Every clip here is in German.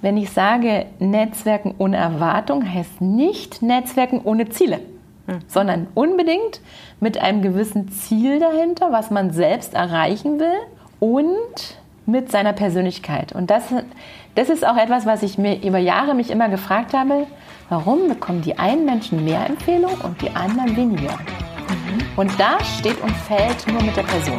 Wenn ich sage Netzwerken ohne Erwartung, heißt nicht Netzwerken ohne Ziele, hm. sondern unbedingt mit einem gewissen Ziel dahinter, was man selbst erreichen will und mit seiner Persönlichkeit. Und das, das ist auch etwas, was ich mir über Jahre mich immer gefragt habe, warum bekommen die einen Menschen mehr Empfehlungen und die anderen weniger? Mhm. Und da steht und fällt nur mit der Person.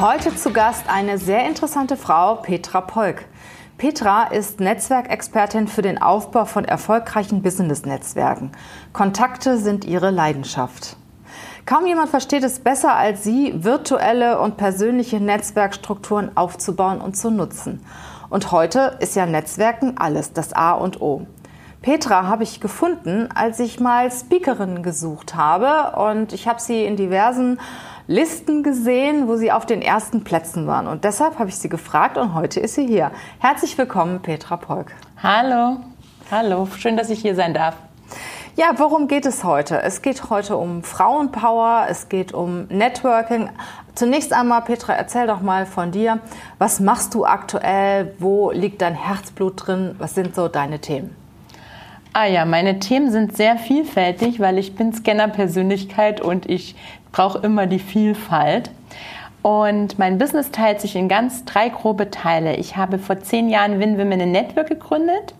Heute zu Gast eine sehr interessante Frau, Petra Polk. Petra ist Netzwerkexpertin für den Aufbau von erfolgreichen Business-Netzwerken. Kontakte sind ihre Leidenschaft. Kaum jemand versteht es besser als sie, virtuelle und persönliche Netzwerkstrukturen aufzubauen und zu nutzen. Und heute ist ja Netzwerken alles, das A und O. Petra habe ich gefunden, als ich mal Speakerinnen gesucht habe und ich habe sie in diversen Listen gesehen, wo sie auf den ersten Plätzen waren. Und deshalb habe ich sie gefragt und heute ist sie hier. Herzlich willkommen, Petra Polk. Hallo, hallo, schön, dass ich hier sein darf. Ja, worum geht es heute? Es geht heute um Frauenpower, es geht um Networking. Zunächst einmal, Petra, erzähl doch mal von dir. Was machst du aktuell? Wo liegt dein Herzblut drin? Was sind so deine Themen? Ah ja, meine Themen sind sehr vielfältig, weil ich bin Scanner-Persönlichkeit und ich brauche immer die Vielfalt. Und mein Business teilt sich in ganz drei grobe Teile. Ich habe vor zehn Jahren Win Women Network gegründet.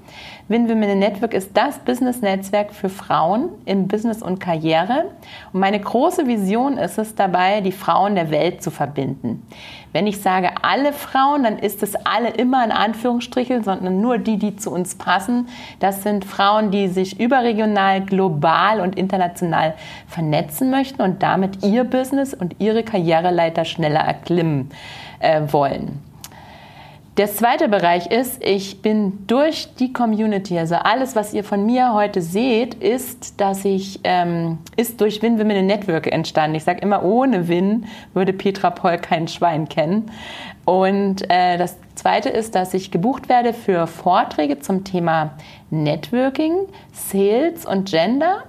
Win Women Network ist das Business-Netzwerk für Frauen in Business und Karriere. Und meine große Vision ist es dabei, die Frauen der Welt zu verbinden. Wenn ich sage alle Frauen, dann ist es alle immer in Anführungsstrichen, sondern nur die, die zu uns passen. Das sind Frauen, die sich überregional, global und international vernetzen möchten und damit ihr Business und ihre Karriereleiter schneller erklimmen äh, wollen. Der zweite Bereich ist, ich bin durch die Community, also alles, was ihr von mir heute seht, ist, dass ich, ähm, ist durch Win Women in Network entstanden. Ich sage immer, ohne Win würde Petra Poll kein Schwein kennen. Und äh, das zweite ist, dass ich gebucht werde für Vorträge zum Thema Networking, Sales und Gender.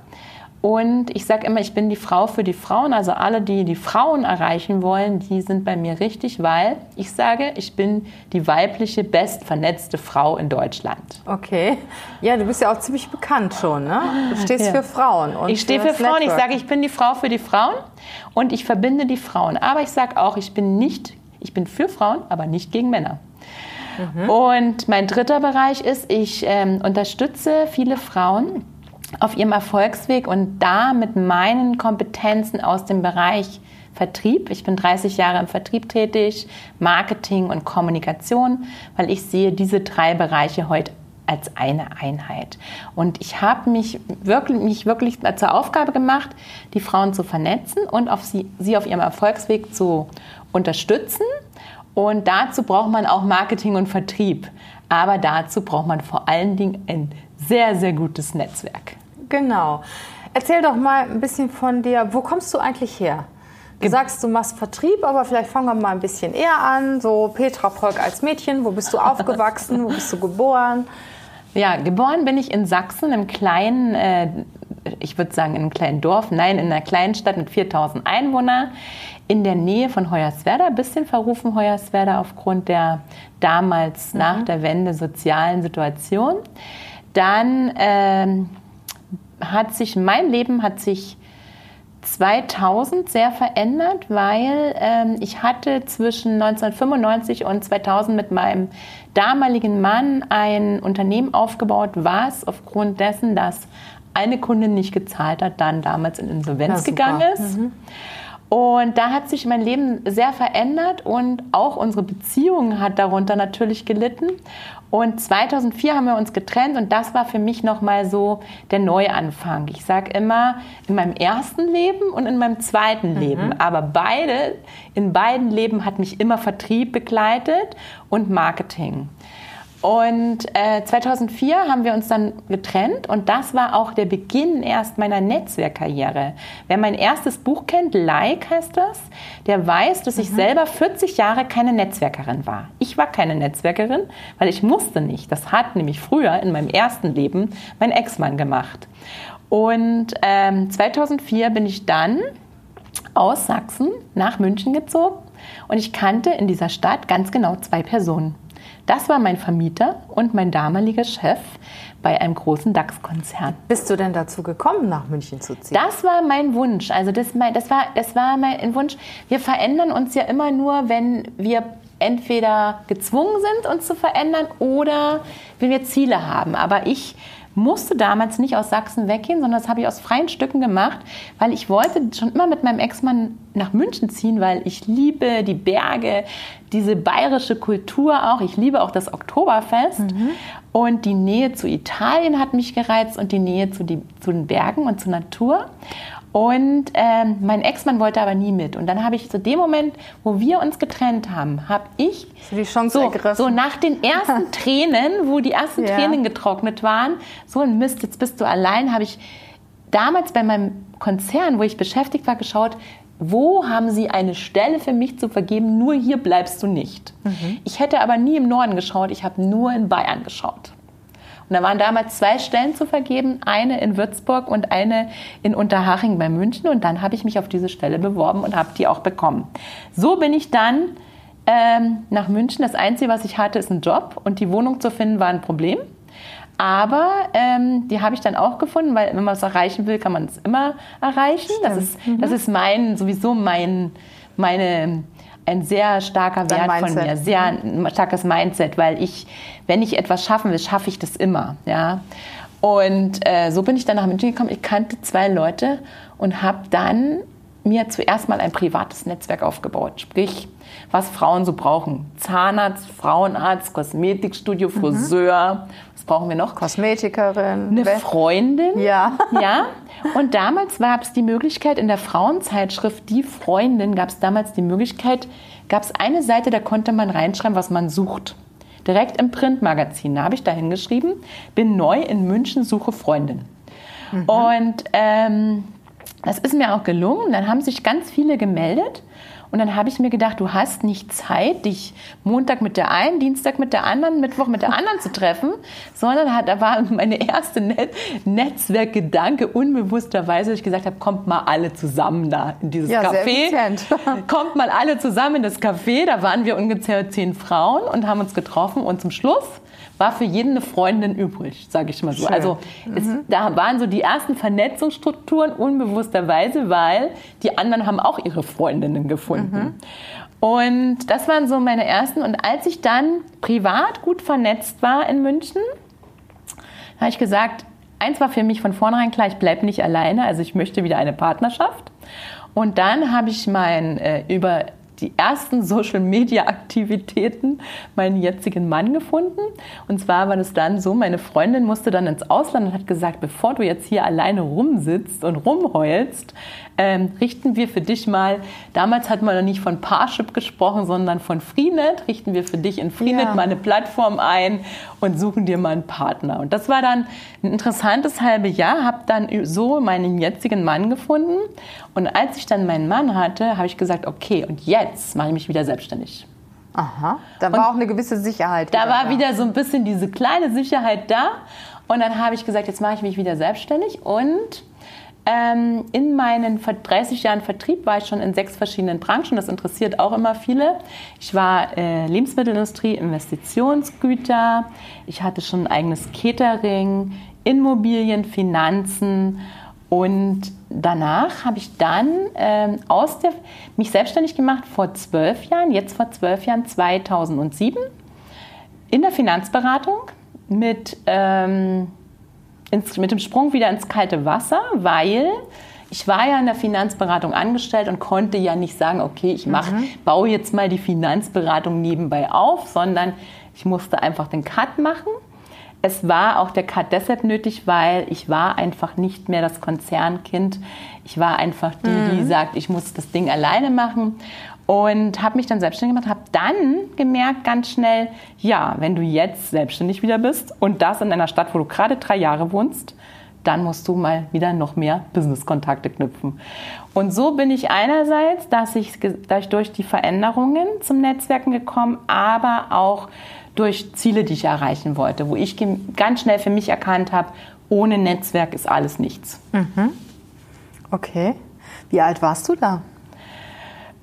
Und ich sage immer, ich bin die Frau für die Frauen. Also alle, die die Frauen erreichen wollen, die sind bei mir richtig, weil ich sage, ich bin die weibliche, bestvernetzte Frau in Deutschland. Okay. Ja, du bist ja auch ziemlich bekannt schon, ne? Du stehst ja. für Frauen. Ich stehe für, für Frauen. Network. Ich sage, ich bin die Frau für die Frauen und ich verbinde die Frauen. Aber ich sage auch, ich bin nicht, ich bin für Frauen, aber nicht gegen Männer. Mhm. Und mein dritter Bereich ist, ich ähm, unterstütze viele Frauen, auf ihrem Erfolgsweg und da mit meinen Kompetenzen aus dem Bereich Vertrieb. Ich bin 30 Jahre im Vertrieb tätig, Marketing und Kommunikation, weil ich sehe diese drei Bereiche heute als eine Einheit. Und ich habe mich wirklich, mich wirklich zur Aufgabe gemacht, die Frauen zu vernetzen und auf sie, sie auf ihrem Erfolgsweg zu unterstützen. Und dazu braucht man auch Marketing und Vertrieb. Aber dazu braucht man vor allen Dingen ein sehr, sehr gutes Netzwerk. Genau. Erzähl doch mal ein bisschen von dir. Wo kommst du eigentlich her? Du sagst, du machst Vertrieb, aber vielleicht fangen wir mal ein bisschen eher an. So Petra Polk als Mädchen, wo bist du aufgewachsen? wo bist du geboren? Ja, geboren bin ich in Sachsen, im kleinen, äh, ich würde sagen in einem kleinen Dorf, nein, in einer kleinen Stadt mit 4000 Einwohnern, in der Nähe von Hoyerswerda, ein bisschen verrufen Hoyerswerda aufgrund der damals mhm. nach der Wende sozialen Situation. Dann ähm, hat sich, mein Leben hat sich 2000 sehr verändert, weil ähm, ich hatte zwischen 1995 und 2000 mit meinem damaligen Mann ein Unternehmen aufgebaut, was aufgrund dessen, dass eine Kundin nicht gezahlt hat, dann damals in Insolvenz gegangen ist. Mhm. Und da hat sich mein Leben sehr verändert und auch unsere Beziehung hat darunter natürlich gelitten. Und 2004 haben wir uns getrennt und das war für mich nochmal so der Neuanfang. Ich sage immer, in meinem ersten Leben und in meinem zweiten mhm. Leben. Aber beide, in beiden Leben hat mich immer Vertrieb begleitet und Marketing. Und äh, 2004 haben wir uns dann getrennt und das war auch der Beginn erst meiner Netzwerkkarriere. Wer mein erstes Buch kennt, Like heißt das, der weiß, dass ich mhm. selber 40 Jahre keine Netzwerkerin war. Ich war keine Netzwerkerin, weil ich musste nicht. Das hat nämlich früher in meinem ersten Leben mein Ex-Mann gemacht. Und ähm, 2004 bin ich dann aus Sachsen nach München gezogen und ich kannte in dieser Stadt ganz genau zwei Personen. Das war mein Vermieter und mein damaliger Chef bei einem großen DAX-Konzern. Bist du denn dazu gekommen, nach München zu ziehen? Das war mein Wunsch. Also das, das, war, das war mein Wunsch. Wir verändern uns ja immer nur, wenn wir entweder gezwungen sind, uns zu verändern oder wenn wir Ziele haben. Aber ich musste damals nicht aus Sachsen weggehen, sondern das habe ich aus freien Stücken gemacht, weil ich wollte schon immer mit meinem Ex-Mann nach München ziehen, weil ich liebe die Berge, diese bayerische Kultur auch. Ich liebe auch das Oktoberfest. Mhm. Und die Nähe zu Italien hat mich gereizt und die Nähe zu, die, zu den Bergen und zur Natur. Und ähm, mein Ex-Mann wollte aber nie mit. Und dann habe ich zu dem Moment, wo wir uns getrennt haben, habe ich so, so nach den ersten Tränen, wo die ersten ja. Tränen getrocknet waren, so ein Mist, jetzt bist du allein, habe ich damals bei meinem Konzern, wo ich beschäftigt war, geschaut, wo haben Sie eine Stelle für mich zu vergeben? Nur hier bleibst du nicht. Mhm. Ich hätte aber nie im Norden geschaut, ich habe nur in Bayern geschaut. Und da waren damals zwei Stellen zu vergeben, eine in Würzburg und eine in Unterhaching bei München. Und dann habe ich mich auf diese Stelle beworben und habe die auch bekommen. So bin ich dann ähm, nach München. Das Einzige, was ich hatte, ist ein Job und die Wohnung zu finden war ein Problem. Aber ähm, die habe ich dann auch gefunden, weil wenn man es erreichen will, kann man es immer erreichen. Das ist, mhm. das ist mein, sowieso mein, meine ein sehr starker Wert von mir, sehr ein starkes Mindset, weil ich, wenn ich etwas schaffen will, schaffe ich das immer. Ja? Und äh, so bin ich dann nach München gekommen. Ich kannte zwei Leute und habe dann mir zuerst mal ein privates Netzwerk aufgebaut. Sprich, was Frauen so brauchen. Zahnarzt, Frauenarzt, Kosmetikstudio, mhm. Friseur. Mhm. Was brauchen wir noch? Kosmetikerin. Eine Freundin. Ja. Ja. Und damals gab es die Möglichkeit, in der Frauenzeitschrift Die Freundin gab es damals die Möglichkeit, gab es eine Seite, da konnte man reinschreiben, was man sucht. Direkt im Printmagazin. Da habe ich da hingeschrieben, bin neu in München, suche Freundin. Mhm. Und ähm, das ist mir auch gelungen. Dann haben sich ganz viele gemeldet. Und dann habe ich mir gedacht, du hast nicht Zeit, dich Montag mit der einen, Dienstag mit der anderen, Mittwoch mit der anderen zu treffen, sondern da war meine erste Net Netzwerkgedanke unbewussterweise, dass ich gesagt habe, kommt mal alle zusammen da in dieses ja, Café. kommt mal alle zusammen in das Café. Da waren wir ungefähr zehn Frauen und haben uns getroffen und zum Schluss war für jeden eine Freundin übrig, sage ich mal so. Schön. Also es, mhm. da waren so die ersten Vernetzungsstrukturen unbewussterweise, weil die anderen haben auch ihre Freundinnen gefunden. Mhm. Und das waren so meine ersten. Und als ich dann privat gut vernetzt war in München, habe ich gesagt, eins war für mich von vornherein klar, ich bleibe nicht alleine, also ich möchte wieder eine Partnerschaft. Und dann habe ich mein äh, über die ersten Social-Media-Aktivitäten meinen jetzigen Mann gefunden. Und zwar war das dann so, meine Freundin musste dann ins Ausland und hat gesagt, bevor du jetzt hier alleine rumsitzt und rumheulst, ähm, richten wir für dich mal, damals hat man noch nicht von Parship gesprochen, sondern von Freenet, richten wir für dich in Freenet ja. mal eine Plattform ein und suchen dir mal einen Partner. Und das war dann ein interessantes halbe Jahr, habe dann so meinen jetzigen Mann gefunden. Und als ich dann meinen Mann hatte, habe ich gesagt, okay, und jetzt mache ich mich wieder selbstständig. Aha, da war und auch eine gewisse Sicherheit. Da war da. wieder so ein bisschen diese kleine Sicherheit da. Und dann habe ich gesagt, jetzt mache ich mich wieder selbstständig und ähm, in meinen 30 Jahren Vertrieb war ich schon in sechs verschiedenen Branchen. Das interessiert auch immer viele. Ich war äh, Lebensmittelindustrie, Investitionsgüter. Ich hatte schon ein eigenes Catering, Immobilien, Finanzen. Und danach habe ich dann ähm, aus der, mich selbstständig gemacht vor zwölf Jahren, jetzt vor zwölf Jahren, 2007, in der Finanzberatung mit ähm, ins, mit dem Sprung wieder ins kalte Wasser, weil ich war ja in der Finanzberatung angestellt und konnte ja nicht sagen, okay, ich mach, mhm. baue jetzt mal die Finanzberatung nebenbei auf, sondern ich musste einfach den Cut machen. Es war auch der Cut deshalb nötig, weil ich war einfach nicht mehr das Konzernkind. Ich war einfach die, mhm. die sagt, ich muss das Ding alleine machen und habe mich dann selbstständig gemacht, habe dann gemerkt ganz schnell, ja, wenn du jetzt selbstständig wieder bist und das in einer Stadt, wo du gerade drei Jahre wohnst, dann musst du mal wieder noch mehr Business-Kontakte knüpfen. Und so bin ich einerseits, dass ich, dass ich durch die Veränderungen zum Netzwerken gekommen, aber auch durch Ziele, die ich erreichen wollte, wo ich ganz schnell für mich erkannt habe, ohne Netzwerk ist alles nichts. Mhm. Okay. Wie alt warst du da?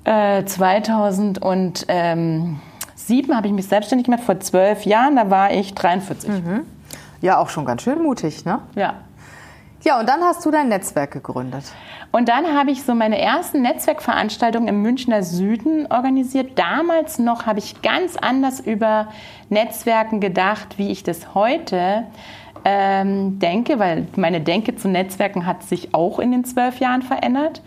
Äh, 2007 habe ich mich selbstständig gemacht, vor zwölf Jahren, da war ich 43. Mhm. Ja, auch schon ganz schön mutig, ne? Ja. Ja, und dann hast du dein Netzwerk gegründet. Und dann habe ich so meine ersten Netzwerkveranstaltungen im Münchner Süden organisiert. Damals noch habe ich ganz anders über Netzwerken gedacht, wie ich das heute ähm, denke, weil meine Denke zu Netzwerken hat sich auch in den zwölf Jahren verändert.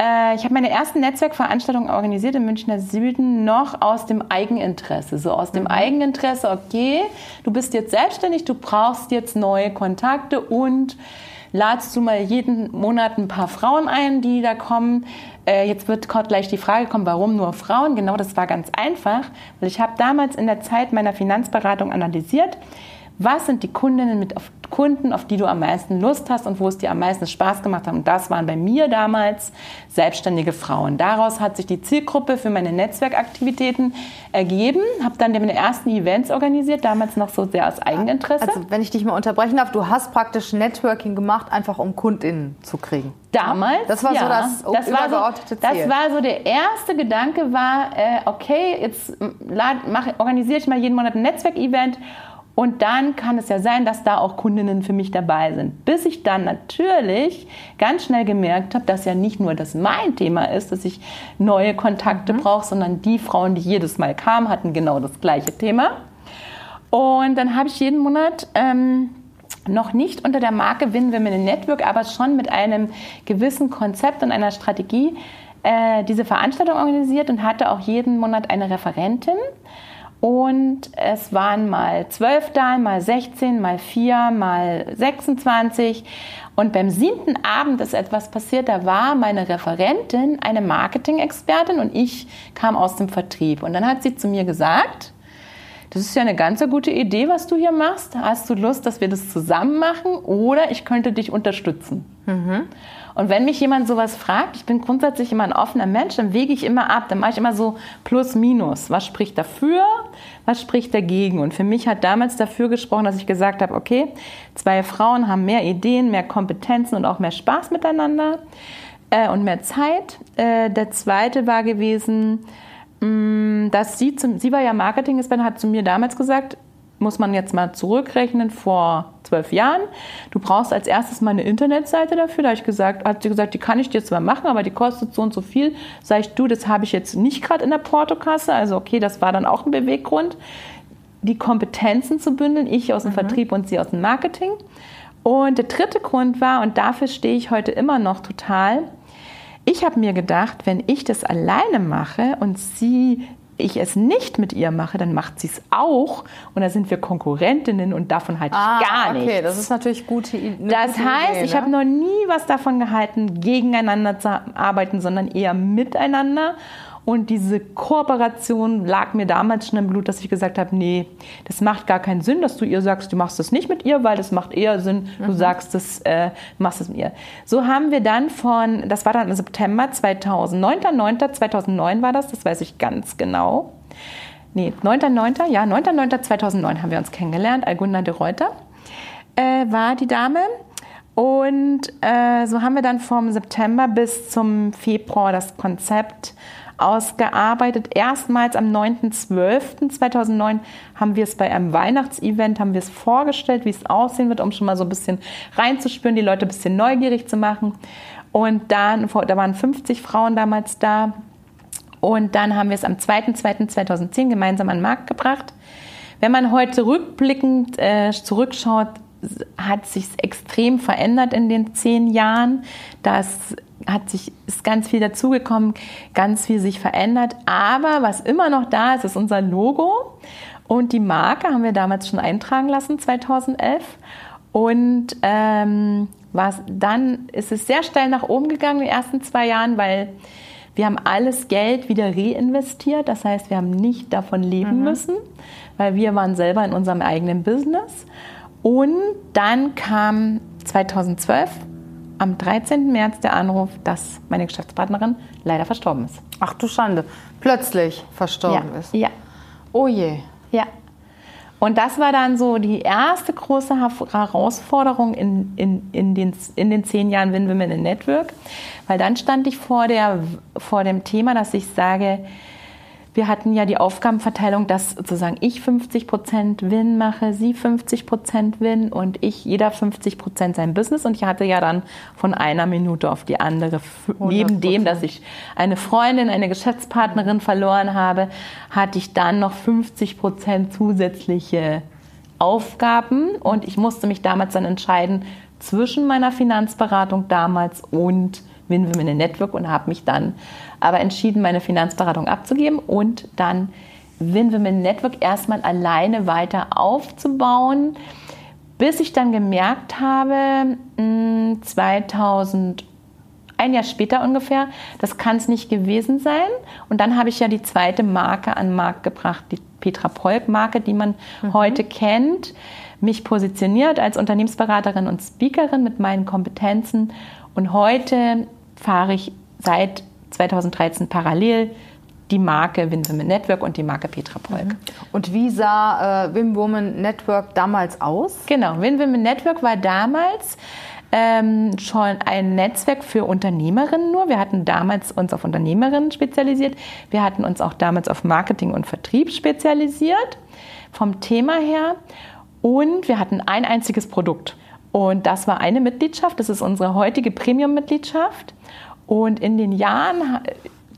Äh, ich habe meine ersten Netzwerkveranstaltungen organisiert im Münchner Süden noch aus dem Eigeninteresse. So aus dem mhm. Eigeninteresse, okay, du bist jetzt selbstständig, du brauchst jetzt neue Kontakte und ladst du mal jeden Monat ein paar Frauen ein, die da kommen. Äh, jetzt wird gleich die Frage kommen, warum nur Frauen? Genau, das war ganz einfach, weil ich habe damals in der Zeit meiner Finanzberatung analysiert, was sind die Kundinnen mit auf Kunden, auf die du am meisten Lust hast und wo es dir am meisten Spaß gemacht hat. Und das waren bei mir damals selbstständige Frauen. Daraus hat sich die Zielgruppe für meine Netzwerkaktivitäten ergeben. Habe dann meine ersten Events organisiert, damals noch so sehr aus Eigeninteresse. Also wenn ich dich mal unterbrechen darf, du hast praktisch Networking gemacht, einfach um Kundinnen zu kriegen. Damals, das war ja. so das, das übergeordnete war so, Ziel. Das war so der erste Gedanke, war äh, okay, jetzt organisiere ich mal jeden Monat ein Netzwerkevent und dann kann es ja sein, dass da auch Kundinnen für mich dabei sind. Bis ich dann natürlich ganz schnell gemerkt habe, dass ja nicht nur das mein Thema ist, dass ich neue Kontakte mhm. brauche, sondern die Frauen, die jedes Mal kamen, hatten genau das gleiche Thema. Und dann habe ich jeden Monat ähm, noch nicht unter der Marke Win Women Network, aber schon mit einem gewissen Konzept und einer Strategie äh, diese Veranstaltung organisiert und hatte auch jeden Monat eine Referentin. Und es waren mal zwölf da, mal 16, mal vier, mal 26. Und beim siebten Abend ist etwas passiert. Da war meine Referentin eine Marketing-Expertin und ich kam aus dem Vertrieb. Und dann hat sie zu mir gesagt, das ist ja eine ganz gute Idee, was du hier machst. Hast du Lust, dass wir das zusammen machen oder ich könnte dich unterstützen? Mhm. Und wenn mich jemand sowas fragt, ich bin grundsätzlich immer ein offener Mensch, dann wege ich immer ab. Dann mache ich immer so plus minus. Was spricht dafür? Was spricht dagegen? Und für mich hat damals dafür gesprochen, dass ich gesagt habe, okay, zwei Frauen haben mehr Ideen, mehr Kompetenzen und auch mehr Spaß miteinander äh, und mehr Zeit. Äh, der zweite war gewesen, Mm, dass sie, zum, sie war ja Marketing-Expertin, hat zu mir damals gesagt, muss man jetzt mal zurückrechnen vor zwölf Jahren. Du brauchst als erstes mal eine Internetseite dafür. Da ich gesagt, hat sie gesagt, die kann ich dir zwar machen, aber die kostet so und so viel. Sag ich, du, das habe ich jetzt nicht gerade in der Portokasse. Also okay, das war dann auch ein Beweggrund, die Kompetenzen zu bündeln. Ich aus dem mhm. Vertrieb und sie aus dem Marketing. Und der dritte Grund war, und dafür stehe ich heute immer noch total, ich habe mir gedacht, wenn ich das alleine mache und sie ich es nicht mit ihr mache, dann macht sie es auch und da sind wir Konkurrentinnen und davon halte ich ah, gar nichts. Okay, das ist natürlich gute Idee. Das heißt, Idee, ich habe noch nie was davon gehalten, gegeneinander zu arbeiten, sondern eher miteinander und diese Kooperation lag mir damals schon im Blut, dass ich gesagt habe, nee, das macht gar keinen Sinn, dass du ihr sagst, du machst das nicht mit ihr, weil das macht eher Sinn, du mhm. sagst, das, äh, machst es mit ihr. So haben wir dann von, das war dann im September 2009, 9.9.2009 war das, das weiß ich ganz genau. Nee, 9.9., ja, 9.9.2009 haben wir uns kennengelernt, Alguna de Reuter äh, war die Dame. Und äh, so haben wir dann vom September bis zum Februar das Konzept ausgearbeitet. Erstmals am 9.12.2009 haben wir es bei einem Weihnachtsevent, haben wir es vorgestellt, wie es aussehen wird, um schon mal so ein bisschen reinzuspüren, die Leute ein bisschen neugierig zu machen. Und dann, da waren 50 Frauen damals da. Und dann haben wir es am 2.2.2010 gemeinsam an den Markt gebracht. Wenn man heute rückblickend äh, zurückschaut, hat sich extrem verändert in den zehn Jahren. Das hat sich, ist ganz viel dazugekommen, ganz viel sich verändert. Aber was immer noch da ist, ist unser Logo. Und die Marke haben wir damals schon eintragen lassen, 2011. Und ähm, was, dann ist es sehr steil nach oben gegangen in den ersten zwei Jahren, weil wir haben alles Geld wieder reinvestiert. Das heißt, wir haben nicht davon leben mhm. müssen, weil wir waren selber in unserem eigenen Business. Und dann kam 2012 am 13. März der Anruf, dass meine Geschäftspartnerin leider verstorben ist. Ach du Schande, plötzlich verstorben ja. ist. Ja. Oh je. Ja. Und das war dann so die erste große Herausforderung in, in, in, den, in den zehn Jahren Win Women in Network, weil dann stand ich vor, der, vor dem Thema, dass ich sage, wir hatten ja die Aufgabenverteilung, dass sozusagen ich 50 Prozent Win mache, sie 50 Prozent Win und ich jeder 50 Prozent sein Business. Und ich hatte ja dann von einer Minute auf die andere, neben dem, dass ich eine Freundin, eine Geschäftspartnerin verloren habe, hatte ich dann noch 50 Prozent zusätzliche Aufgaben. Und ich musste mich damals dann entscheiden zwischen meiner Finanzberatung damals und Win Women Network und habe mich dann aber entschieden, meine Finanzberatung abzugeben und dann Win Women Network erstmal alleine weiter aufzubauen, bis ich dann gemerkt habe, 2000 hm, ein Jahr später ungefähr, das kann es nicht gewesen sein. Und dann habe ich ja die zweite Marke an den Markt gebracht, die Petra Polk-Marke, die man mhm. heute kennt, mich positioniert als Unternehmensberaterin und Speakerin mit meinen Kompetenzen. Und heute fahre ich seit 2013 parallel die Marke Win Women Network und die Marke Petra Polk. Mhm. Und wie sah äh, Win Women Network damals aus? Genau, Win Women Network war damals ähm, schon ein Netzwerk für Unternehmerinnen nur. Wir hatten damals uns auf Unternehmerinnen spezialisiert. Wir hatten uns auch damals auf Marketing und Vertrieb spezialisiert vom Thema her. Und wir hatten ein einziges Produkt. Und das war eine Mitgliedschaft. Das ist unsere heutige Premium-Mitgliedschaft. Und in den Jahren,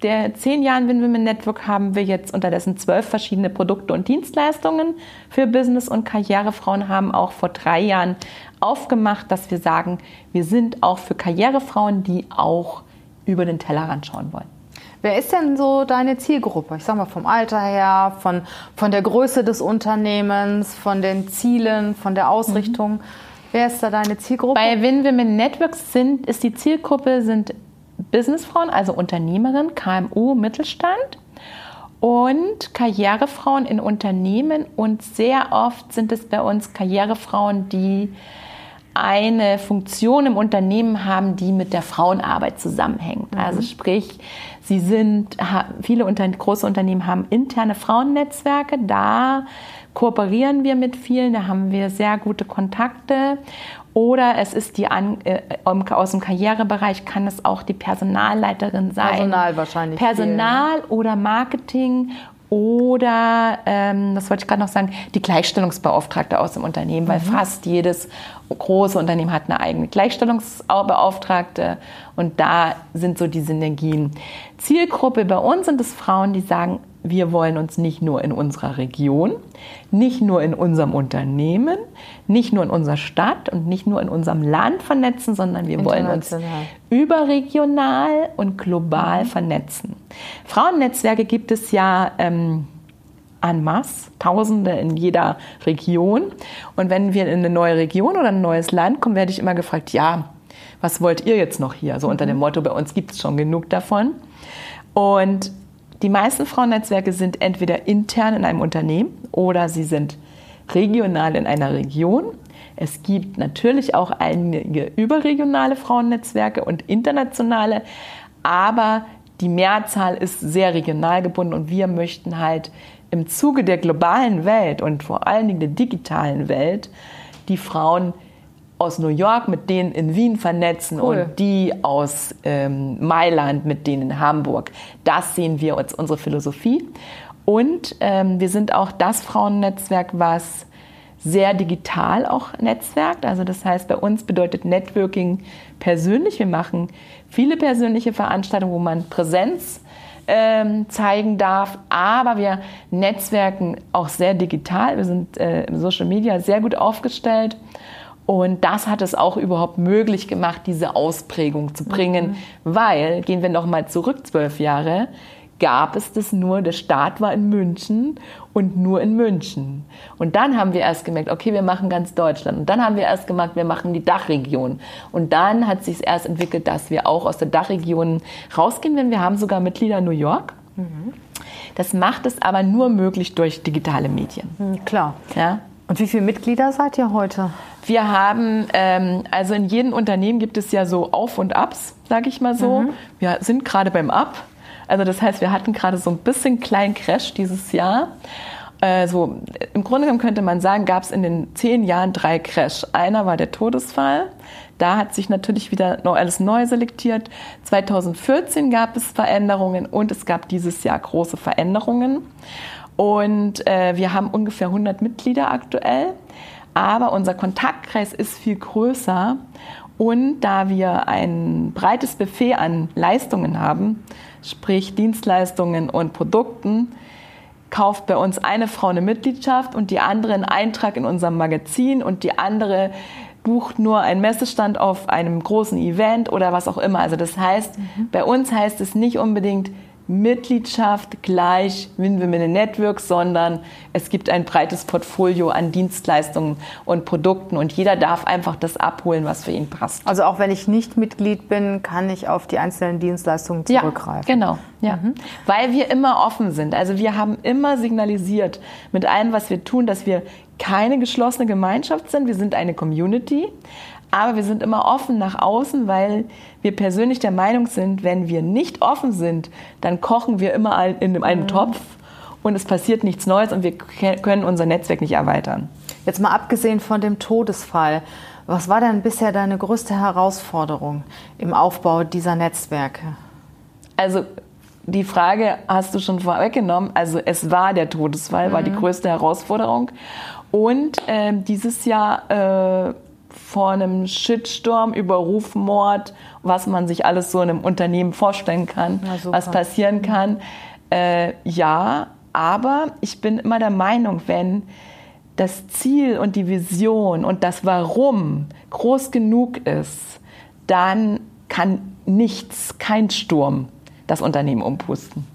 der zehn Jahren Win Women Network haben wir jetzt unterdessen zwölf verschiedene Produkte und Dienstleistungen für Business- und Karrierefrauen, haben auch vor drei Jahren aufgemacht, dass wir sagen, wir sind auch für Karrierefrauen, die auch über den Tellerrand schauen wollen. Wer ist denn so deine Zielgruppe? Ich sag mal vom Alter her, von, von der Größe des Unternehmens, von den Zielen, von der Ausrichtung. Mhm. Wer ist da deine Zielgruppe? Bei Win Women Networks sind, ist die Zielgruppe sind Businessfrauen, also Unternehmerinnen, KMU, Mittelstand und Karrierefrauen in Unternehmen. Und sehr oft sind es bei uns Karrierefrauen, die eine Funktion im Unternehmen haben, die mit der Frauenarbeit zusammenhängt. Mhm. Also sprich, sie sind, viele große Unternehmen haben interne Frauennetzwerke, da kooperieren wir mit vielen, da haben wir sehr gute Kontakte oder es ist die an, äh, aus dem Karrierebereich kann es auch die Personalleiterin sein. Personal wahrscheinlich. Personal viel. oder Marketing oder, ähm, das wollte ich gerade noch sagen, die Gleichstellungsbeauftragte aus dem Unternehmen, weil mhm. fast jedes große Unternehmen hat eine eigene Gleichstellungsbeauftragte und da sind so die Synergien. Zielgruppe bei uns sind es Frauen, die sagen, wir wollen uns nicht nur in unserer Region, nicht nur in unserem Unternehmen, nicht nur in unserer Stadt und nicht nur in unserem Land vernetzen, sondern wir wollen uns überregional und global mhm. vernetzen. Frauennetzwerke gibt es ja ähm, en masse, Tausende in jeder Region. Und wenn wir in eine neue Region oder ein neues Land kommen, werde ich immer gefragt, ja, was wollt ihr jetzt noch hier? So unter dem mhm. Motto, bei uns gibt es schon genug davon. Und die meisten Frauennetzwerke sind entweder intern in einem Unternehmen oder sie sind regional in einer Region. Es gibt natürlich auch einige überregionale Frauennetzwerke und internationale, aber die Mehrzahl ist sehr regional gebunden und wir möchten halt im Zuge der globalen Welt und vor allen Dingen der digitalen Welt die Frauen aus New York mit denen in Wien vernetzen cool. und die aus ähm, Mailand mit denen in Hamburg. Das sehen wir als unsere Philosophie. Und ähm, wir sind auch das Frauennetzwerk, was sehr digital auch netzwerkt. Also das heißt, bei uns bedeutet Networking persönlich. Wir machen viele persönliche Veranstaltungen, wo man Präsenz ähm, zeigen darf, aber wir netzwerken auch sehr digital. Wir sind äh, im Social Media sehr gut aufgestellt Und das hat es auch überhaupt möglich gemacht, diese Ausprägung zu bringen, mhm. weil, gehen wir nochmal zurück, zwölf Jahre, gab es das nur, der Start war in München und nur in München. Und dann haben wir erst gemerkt, okay, wir machen ganz Deutschland. Und dann haben wir erst gemacht, wir machen die Dachregion. Und dann hat sich erst entwickelt, dass wir auch aus der Dachregion rausgehen werden. Wir haben sogar Mitglieder in New York. Mhm. Das macht es aber nur möglich durch digitale Medien. Mhm, klar. Ja? Und wie viele Mitglieder seid ihr heute? Wir haben, ähm, also in jedem Unternehmen gibt es ja so Auf- und Abs, sage ich mal so. Mhm. Wir sind gerade beim Up. Also das heißt, wir hatten gerade so ein bisschen kleinen Crash dieses Jahr. Also im Grunde genommen könnte man sagen, gab es in den zehn Jahren drei Crash. Einer war der Todesfall. Da hat sich natürlich wieder alles neu selektiert. 2014 gab es Veränderungen und es gab dieses Jahr große Veränderungen. Und äh, wir haben ungefähr 100 Mitglieder aktuell. Aber unser Kontaktkreis ist viel größer. Und da wir ein breites Buffet an Leistungen haben, sprich Dienstleistungen und Produkten, kauft bei uns eine Frau eine Mitgliedschaft und die andere einen Eintrag in unserem Magazin und die andere bucht nur einen Messestand auf einem großen Event oder was auch immer. Also das heißt, mhm. bei uns heißt es nicht unbedingt Mitgliedschaft gleich Win-Win Network, sondern es gibt ein breites Portfolio an Dienstleistungen und Produkten und jeder darf einfach das abholen, was für ihn passt. Also auch wenn ich nicht Mitglied bin, kann ich auf die einzelnen Dienstleistungen zurückgreifen. Ja, genau. Ja. Mhm. Weil wir immer offen sind. Also wir haben immer signalisiert mit allem, was wir tun, dass wir keine geschlossene Gemeinschaft sind. Wir sind eine Community. Aber wir sind immer offen nach außen, weil wir persönlich der Meinung sind, wenn wir nicht offen sind, dann kochen wir immer in einem mhm. Topf und es passiert nichts Neues und wir können unser Netzwerk nicht erweitern. Jetzt mal abgesehen von dem Todesfall, was war denn bisher deine größte Herausforderung im Aufbau dieser Netzwerke? Also die Frage hast du schon vorweggenommen. Also es war der Todesfall, mhm. war die mhm. größte Herausforderung. Und äh, dieses Jahr äh, vor einem Shitstorm über Rufmord, was man sich alles so in einem Unternehmen vorstellen kann, was passieren kann. Äh, ja, aber ich bin immer der Meinung, wenn das Ziel und die Vision und das Warum groß genug ist, dann kann nichts, kein Sturm das Unternehmen umpusten.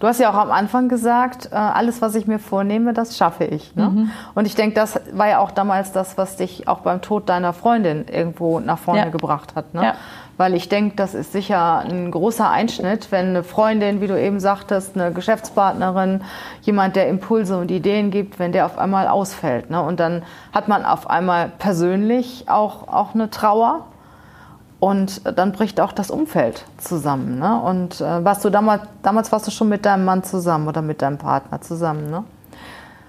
Du hast ja auch am Anfang gesagt, äh, alles, was ich mir vornehme, das schaffe ich. Ne? Mhm. Und ich denke, das war ja auch damals das, was dich auch beim Tod deiner Freundin irgendwo nach vorne ja. gebracht hat. Ne? Ja. Weil ich denke, das ist sicher ein großer Einschnitt, wenn eine Freundin, wie du eben sagtest, eine Geschäftspartnerin, jemand, der Impulse und Ideen gibt, wenn der auf einmal ausfällt. Ne? Und dann hat man auf einmal persönlich auch, auch eine Trauer. Und dann bricht auch das Umfeld zusammen. Ne? Und äh, warst du damals, damals warst du schon mit deinem Mann zusammen oder mit deinem Partner zusammen, ne?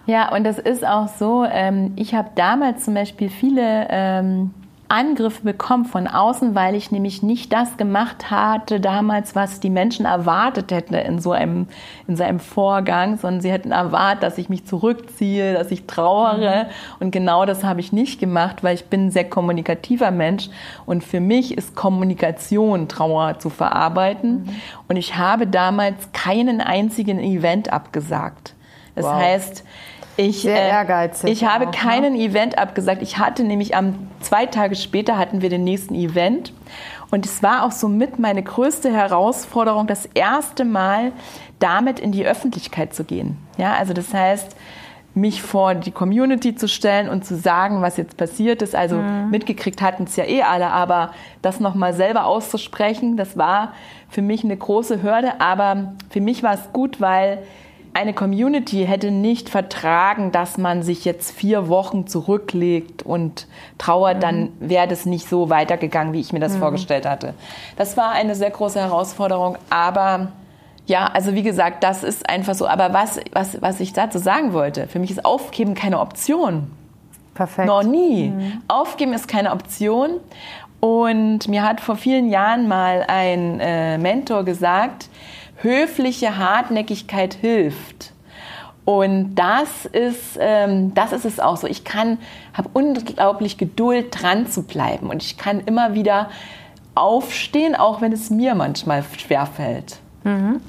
Ja, und das ist auch so. Ähm, ich habe damals zum Beispiel viele ähm, Angriffe bekommen von außen, weil ich nämlich nicht das gemacht hatte damals, was die Menschen erwartet hätten in so einem, in so einem Vorgang, sondern sie hätten erwartet, dass ich mich zurückziehe, dass ich trauere. Mhm. Und genau das habe ich nicht gemacht, weil ich bin ein sehr kommunikativer Mensch. Und für mich ist Kommunikation, Trauer zu verarbeiten. Mhm. Und ich habe damals keinen einzigen Event abgesagt. Das wow. heißt, ich, Sehr äh, ehrgeizig. Ich habe auch, ne? keinen ne? Event abgesagt. Ich hatte nämlich am zwei Tage später hatten wir den nächsten Event. Und es war auch somit meine größte Herausforderung, das erste Mal damit in die Öffentlichkeit zu gehen. Ja, also das heißt, mich vor die Community zu stellen und zu sagen, was jetzt passiert ist. Also mhm. mitgekriegt hatten es ja eh alle, aber das nochmal selber auszusprechen, das war für mich eine große Hürde. Aber für mich war es gut, weil eine Community hätte nicht vertragen, dass man sich jetzt vier Wochen zurücklegt und trauert, mhm. dann wäre das nicht so weitergegangen, wie ich mir das mhm. vorgestellt hatte. Das war eine sehr große Herausforderung, aber ja, also wie gesagt, das ist einfach so. Aber was, was, was ich dazu sagen wollte, für mich ist Aufgeben keine Option. Perfekt. Noch nie. Mhm. Aufgeben ist keine Option. Und mir hat vor vielen Jahren mal ein äh, Mentor gesagt, höfliche Hartnäckigkeit hilft. Und das ist, ähm, das ist es auch so. Ich kann, habe unglaublich Geduld, dran zu bleiben. Und ich kann immer wieder aufstehen, auch wenn es mir manchmal schwerfällt. Mhm.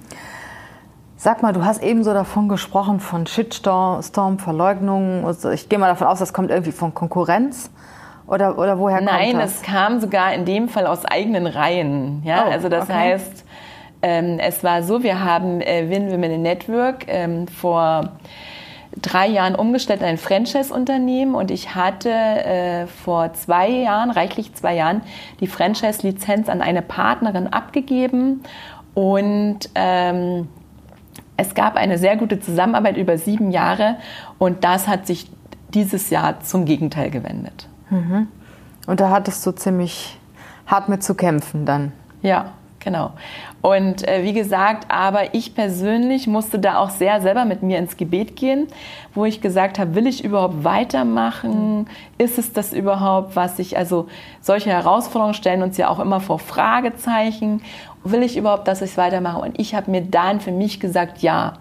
Sag mal, du hast eben so davon gesprochen, von Shitstorm, Verleugnung. Also ich gehe mal davon aus, das kommt irgendwie von Konkurrenz. Oder, oder woher Nein, kommt das? es kam sogar in dem Fall aus eigenen Reihen. Ja, Oh, also das okay. heißt, ähm, es war so, wir haben äh, Win Women in Network ähm, vor drei Jahren umgestellt in ein Franchise-Unternehmen und ich hatte äh, vor zwei Jahren, reichlich zwei Jahren, die Franchise-Lizenz an eine Partnerin abgegeben und ähm, es gab eine sehr gute Zusammenarbeit über sieben Jahre und das hat sich dieses Jahr zum Gegenteil gewendet. Und da hattest du ziemlich hart mit zu kämpfen dann. Ja, genau. Und äh, wie gesagt, aber ich persönlich musste da auch sehr selber mit mir ins Gebet gehen, wo ich gesagt habe, will ich überhaupt weitermachen? Ist es das überhaupt, was ich, also solche Herausforderungen stellen uns ja auch immer vor Fragezeichen. Will ich überhaupt, dass ich es weitermache? Und ich habe mir dann für mich gesagt, ja,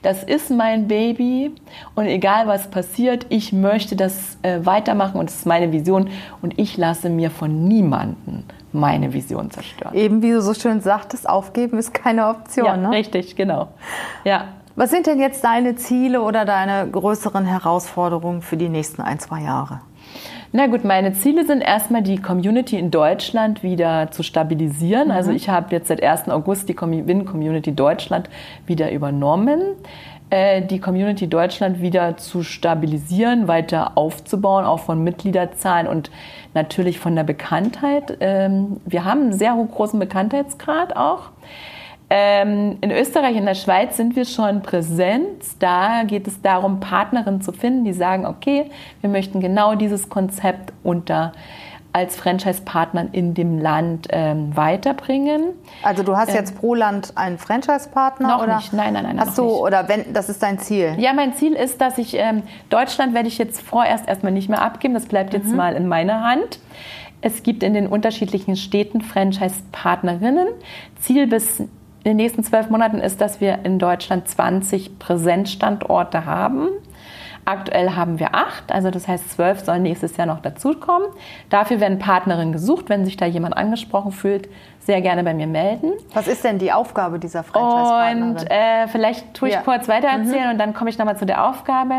das ist mein Baby und egal was passiert, ich möchte das äh, weitermachen und das ist meine Vision und ich lasse mir von niemandem meine Vision zerstören. Eben wie du so schön sagtest, aufgeben ist keine Option. Ja, ne? richtig, genau. Ja. Was sind denn jetzt deine Ziele oder deine größeren Herausforderungen für die nächsten ein, zwei Jahre? Na gut, meine Ziele sind erstmal die Community in Deutschland wieder zu stabilisieren. Also ich habe jetzt seit 1. August die Win Community Deutschland wieder übernommen. Äh, Die Community Deutschland wieder zu stabilisieren, weiter aufzubauen, auch von Mitgliederzahlen und natürlich von der Bekanntheit. Ähm, Wir haben einen sehr großen Bekanntheitsgrad auch. Ähm, in Österreich, in der Schweiz sind wir schon präsent. Da geht es darum, Partnerinnen zu finden, die sagen, okay, wir möchten genau dieses Konzept unter als Franchise-Partnern in dem Land ähm, weiterbringen. Also du hast jetzt pro Land einen Franchise-Partner? Noch oder nicht. Nein, nein, nein, noch du, nicht. oder wenn, das ist dein Ziel? Ja, mein Ziel ist, dass ich ähm, Deutschland werde ich jetzt vorerst erstmal nicht mehr abgeben. Das bleibt jetzt mal in meiner Hand. Es gibt in den unterschiedlichen Städten Franchise-Partnerinnen. Ziel bis in den nächsten zwölf Monaten ist, dass wir in Deutschland 20 Präsenzstandorte haben. Aktuell haben wir acht, also das heißt zwölf sollen nächstes Jahr noch dazukommen. Dafür werden Partnerinnen gesucht. Wenn sich da jemand angesprochen fühlt, sehr gerne bei mir melden. Was ist denn die Aufgabe dieser Franchise-Partnerin? Und äh, vielleicht tue ich Ja. Mhm. kurz weitererzählen und dann komme ich nochmal zu der Aufgabe.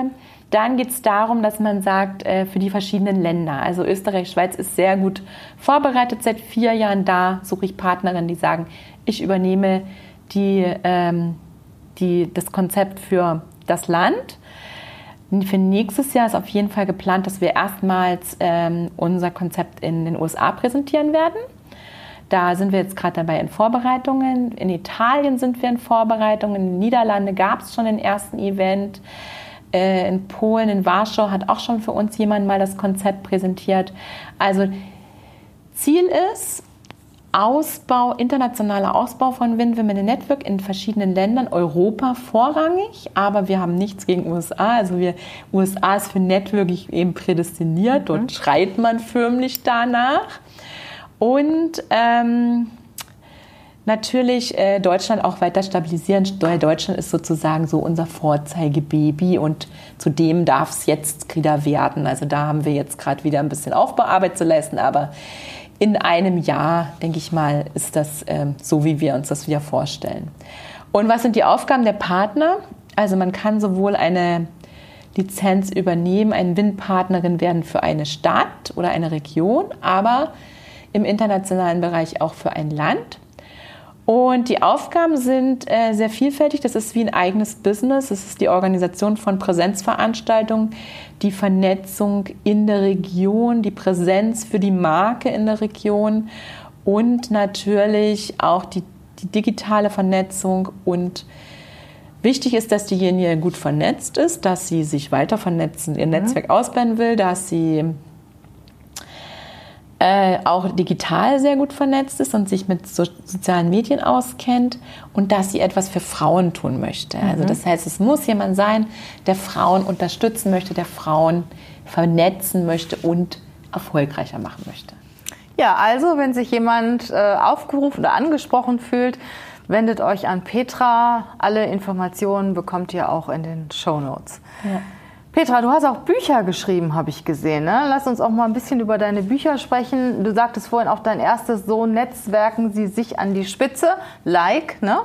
Dann geht es darum, dass man sagt, äh, für die verschiedenen Länder. Also Österreich, Schweiz ist sehr gut vorbereitet. Seit vier Jahren da suche ich Partnerinnen, die sagen, ich übernehme die, ähm, die, das Konzept für das Land. Für nächstes Jahr ist auf jeden Fall geplant, dass wir erstmals ähm, unser Konzept in den USA präsentieren werden. Da sind wir jetzt gerade dabei in Vorbereitungen. In Italien sind wir in Vorbereitungen. In den Niederlanden gab es schon den ersten Event. Äh, In Polen, in Warschau hat auch schon für uns jemand mal das Konzept präsentiert. Also Ziel ist Ausbau, internationaler Ausbau von Win Women in Network in verschiedenen Ländern, Europa vorrangig, aber wir haben nichts gegen USA. Also wir, USA ist für Network eben prädestiniert, dort schreit man förmlich danach. Und ähm, natürlich äh, Deutschland auch weiter stabilisieren. Weil Deutschland ist sozusagen so unser Vorzeigebaby und zu dem darf es jetzt wieder werden. Also da haben wir jetzt gerade wieder ein bisschen Aufbauarbeit zu leisten, aber in einem Jahr, denke ich mal, ist das ähm, so, wie wir uns das wieder vorstellen. Und was sind die Aufgaben der Partner? Also man kann sowohl eine Lizenz übernehmen, ein Win-Partnerin werden für eine Stadt oder eine Region, aber im internationalen Bereich auch für ein Land. Und die Aufgaben sind äh, sehr vielfältig. Das ist wie ein eigenes Business. Es ist die Organisation von Präsenzveranstaltungen, die Vernetzung in der Region, die Präsenz für die Marke in der Region und natürlich auch die, die digitale Vernetzung. Und wichtig ist, dass diejenige gut vernetzt ist, dass sie sich weiter vernetzen, ihr Netzwerk ausbauen will, dass sie äh, auch digital sehr gut vernetzt ist und sich mit so sozialen Medien auskennt und dass sie etwas für Frauen tun möchte. Also das heißt, es muss jemand sein, der Frauen unterstützen möchte, der Frauen vernetzen möchte und erfolgreicher machen möchte. Ja, also wenn sich jemand äh, aufgerufen oder angesprochen fühlt, wendet euch an Petra. Alle Informationen bekommt ihr auch in den Show Notes. Ja. Petra, du hast auch Bücher geschrieben, habe ich gesehen. Ne? Lass uns auch mal ein bisschen über deine Bücher sprechen. Du sagtest vorhin auch dein erstes so Netzwerken Sie sich an die Spitze. Like, ne?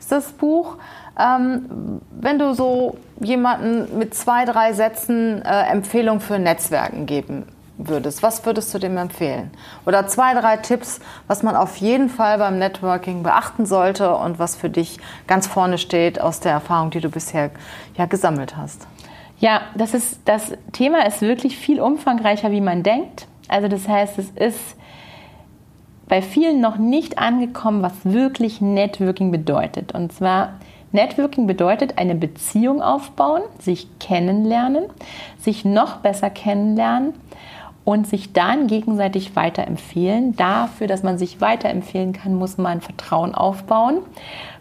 Ist das Buch. Ähm, wenn du so jemanden mit zwei, drei Sätzen äh, Empfehlung für Netzwerken geben würdest, was würdest du dem empfehlen? Oder zwei, drei Tipps, was man auf jeden Fall beim Networking beachten sollte und was für dich ganz vorne steht aus der Erfahrung, die du bisher ja gesammelt hast. Ja, das, ist, das Thema ist wirklich viel umfangreicher, wie man denkt. Also das heißt, es ist bei vielen noch nicht angekommen, was wirklich Networking bedeutet. Und zwar, Networking bedeutet eine Beziehung aufbauen, sich kennenlernen, sich noch besser kennenlernen und sich dann gegenseitig weiterempfehlen. Dafür, dass man sich weiterempfehlen kann, muss man Vertrauen aufbauen,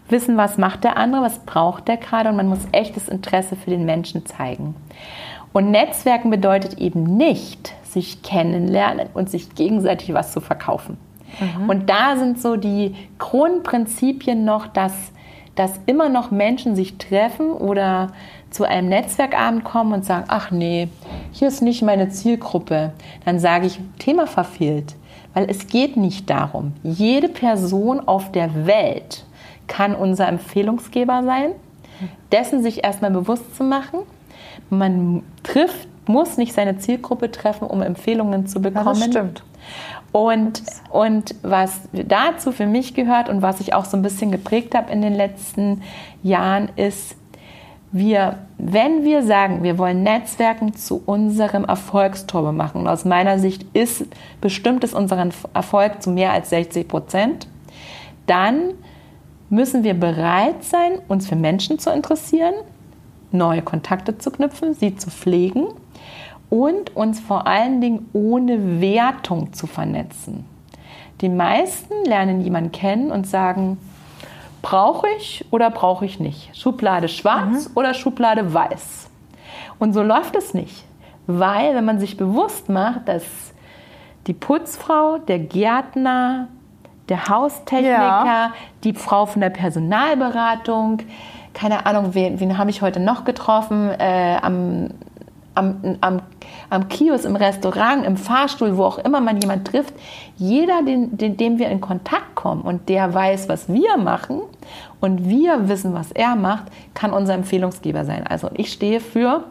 wissen, was macht der andere, was braucht der gerade und man muss echtes Interesse für den Menschen zeigen. Und Netzwerken bedeutet eben nicht, sich kennenlernen und sich gegenseitig was zu verkaufen. Mhm. Und da sind so die Grundprinzipien noch, dass, dass immer noch Menschen sich treffen oder zu einem Netzwerkabend kommen und sagen, ach nee, hier ist nicht meine Zielgruppe. Dann sage ich, Thema verfehlt. Weil es geht nicht darum. Jede Person auf der Welt kann unser Empfehlungsgeber sein, dessen sich erstmal bewusst zu machen. Man trifft, muss nicht seine Zielgruppe treffen, um Empfehlungen zu bekommen. Ja, das stimmt. Und, und was dazu für mich gehört und was ich auch so ein bisschen geprägt habe in den letzten Jahren, ist, wir, wenn wir sagen, wir wollen Netzwerken zu unserem Erfolgsturbe machen, und aus meiner Sicht ist bestimmt es unseren Erfolg zu mehr als 60 Prozent, dann müssen wir bereit sein, uns für Menschen zu interessieren, neue Kontakte zu knüpfen, sie zu pflegen und uns vor allen Dingen ohne Wertung zu vernetzen. Die meisten lernen jemanden kennen und sagen, brauche ich oder brauche ich nicht? Schublade schwarz mhm. oder Schublade weiß? Und so läuft es nicht, weil wenn man sich bewusst macht, dass die Putzfrau, der Gärtner, der Haustechniker, ja. die Frau von der Personalberatung, keine Ahnung, wen, wen habe ich heute noch getroffen, äh, am am, am, am Kiosk, im Restaurant, im Fahrstuhl, wo auch immer man jemanden trifft, jeder, den, den, dem wir in Kontakt kommen und der weiß, was wir machen und wir wissen, was er macht, kann unser Empfehlungsgeber sein. Also ich stehe für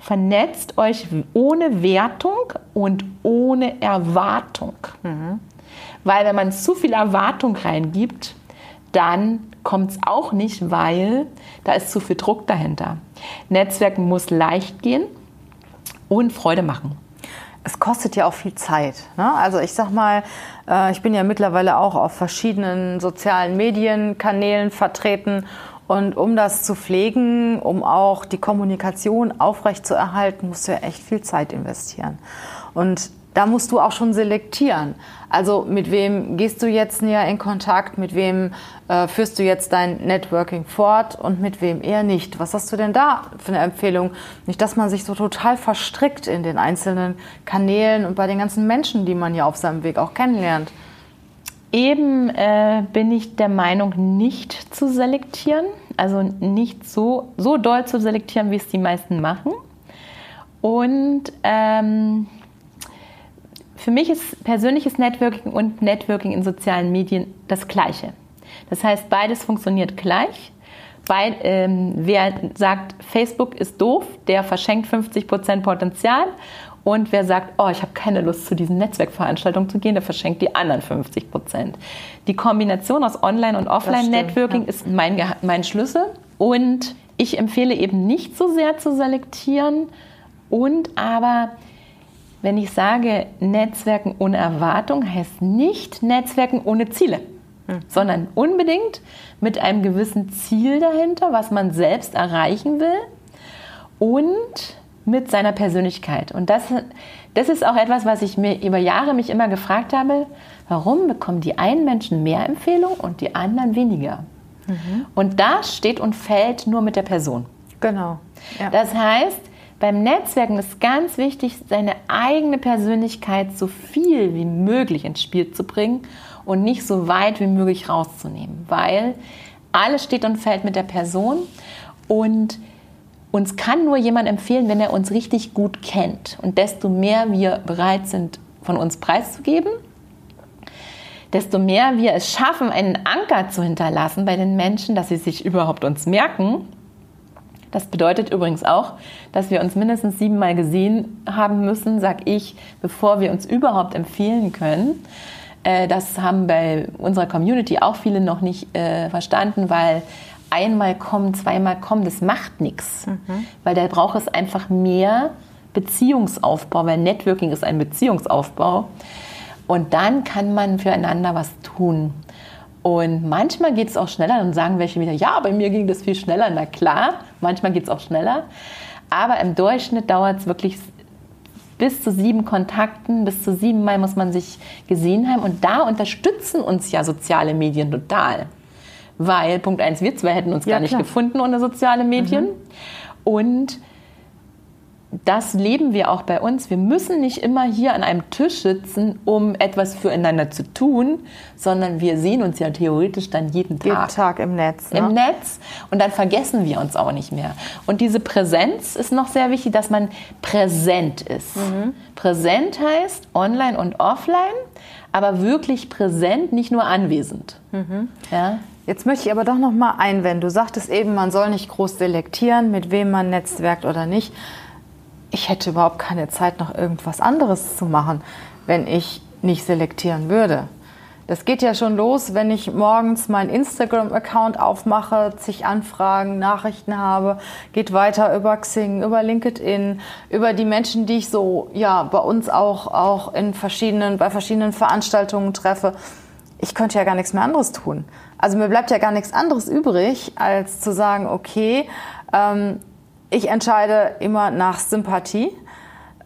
vernetzt euch ohne Wertung und ohne Erwartung. Mhm. Weil wenn man zu viel Erwartung reingibt, dann kommt es auch nicht, weil da ist zu viel Druck dahinter. Netzwerken muss leicht gehen und Freude machen. Es kostet ja auch viel Zeit. Ne? Also ich sag mal, äh, ich bin ja mittlerweile auch auf verschiedenen sozialen Medienkanälen vertreten und um das zu pflegen, um auch die Kommunikation aufrechtzuerhalten, musst du ja echt viel Zeit investieren. Und da musst du auch schon selektieren. Also mit wem gehst du jetzt näher in Kontakt, mit wem äh, führst du jetzt dein Networking fort und mit wem eher nicht. Was hast du denn da für eine Empfehlung? Nicht, dass man sich so total verstrickt in den einzelnen Kanälen und bei den ganzen Menschen, die man ja auf seinem Weg auch kennenlernt. Eben äh, bin ich der Meinung, nicht zu selektieren, also nicht so, so doll zu selektieren, wie es die meisten machen. Und ähm, für mich ist persönliches Networking und Networking in sozialen Medien das Gleiche. Das heißt, beides funktioniert gleich. Beid, ähm, wer sagt, Facebook ist doof, der verschenkt 50% Potenzial. Und wer sagt, oh, ich habe keine Lust, zu diesen Netzwerkveranstaltungen zu gehen, der verschenkt die anderen 50% Die Kombination aus Online- und Offline-Networking ja. ist mein, mein Schlüssel. Und ich empfehle eben nicht so sehr zu selektieren und aber wenn ich sage Netzwerken ohne Erwartung, heißt nicht Netzwerken ohne Ziele, mhm. sondern unbedingt mit einem gewissen Ziel dahinter, was man selbst erreichen will und mit seiner Persönlichkeit. Und das, das ist auch etwas, was ich mir über Jahre mich immer gefragt habe, warum bekommen die einen Menschen mehr Empfehlungen und die anderen weniger? Mhm. Und das steht und fällt nur mit der Person. Genau. Ja. Das heißt, beim Netzwerken ist ganz wichtig, seine eigene Persönlichkeit so viel wie möglich ins Spiel zu bringen und nicht so weit wie möglich rauszunehmen, weil alles steht und fällt mit der Person und uns kann nur jemand empfehlen, wenn er uns richtig gut kennt. Und desto mehr wir bereit sind, von uns preiszugeben, desto mehr wir es schaffen, einen Anker zu hinterlassen bei den Menschen, dass sie sich überhaupt uns merken, Das bedeutet übrigens auch, dass wir uns mindestens siebenmal gesehen haben müssen, sag ich, bevor wir uns überhaupt empfehlen können. Äh, das haben bei unserer Community auch viele noch nicht äh, verstanden, weil einmal kommen, zweimal kommen, das macht nichts. Mhm. Weil da braucht es einfach mehr Beziehungsaufbau, weil Networking ist ein Beziehungsaufbau. Und dann kann man füreinander was tun. Und manchmal geht es auch schneller, dann sagen welche wieder, ja, bei mir ging das viel schneller. Na klar, manchmal geht es auch schneller. Aber im Durchschnitt dauert es wirklich bis zu sieben Kontakten, bis zu sieben Mal muss man sich gesehen haben. Und da unterstützen uns ja soziale Medien total. Weil, Punkt eins, wir zwei hätten uns ja, gar nicht klar. gefunden ohne soziale Medien. Mhm. Und das leben wir auch bei uns. Wir müssen nicht immer hier an einem Tisch sitzen, um etwas füreinander zu tun, sondern wir sehen uns ja theoretisch dann jeden Tag. Jeden Tag im Netz. Ne? Im Netz. Und dann vergessen wir uns auch nicht mehr. Und diese Präsenz ist noch sehr wichtig, dass man präsent ist. Mhm. Präsent heißt online und offline, aber wirklich präsent, nicht nur anwesend. Mhm. Ja? Jetzt möchte ich aber doch noch mal einwenden. Du sagtest eben, man soll nicht groß selektieren, mit wem man netzwerkt oder nicht ich hätte überhaupt keine Zeit, noch irgendwas anderes zu machen, wenn ich nicht selektieren würde. Das geht ja schon los, wenn ich morgens meinen Instagram-Account aufmache, zig Anfragen, Nachrichten habe, geht weiter über Xing, über LinkedIn, über die Menschen, die ich so, ja, bei uns auch, auch in verschiedenen, bei verschiedenen Veranstaltungen treffe. Ich könnte ja gar nichts mehr anderes tun. Also mir bleibt ja gar nichts anderes übrig, als zu sagen, okay, ähm, ich entscheide immer nach Sympathie.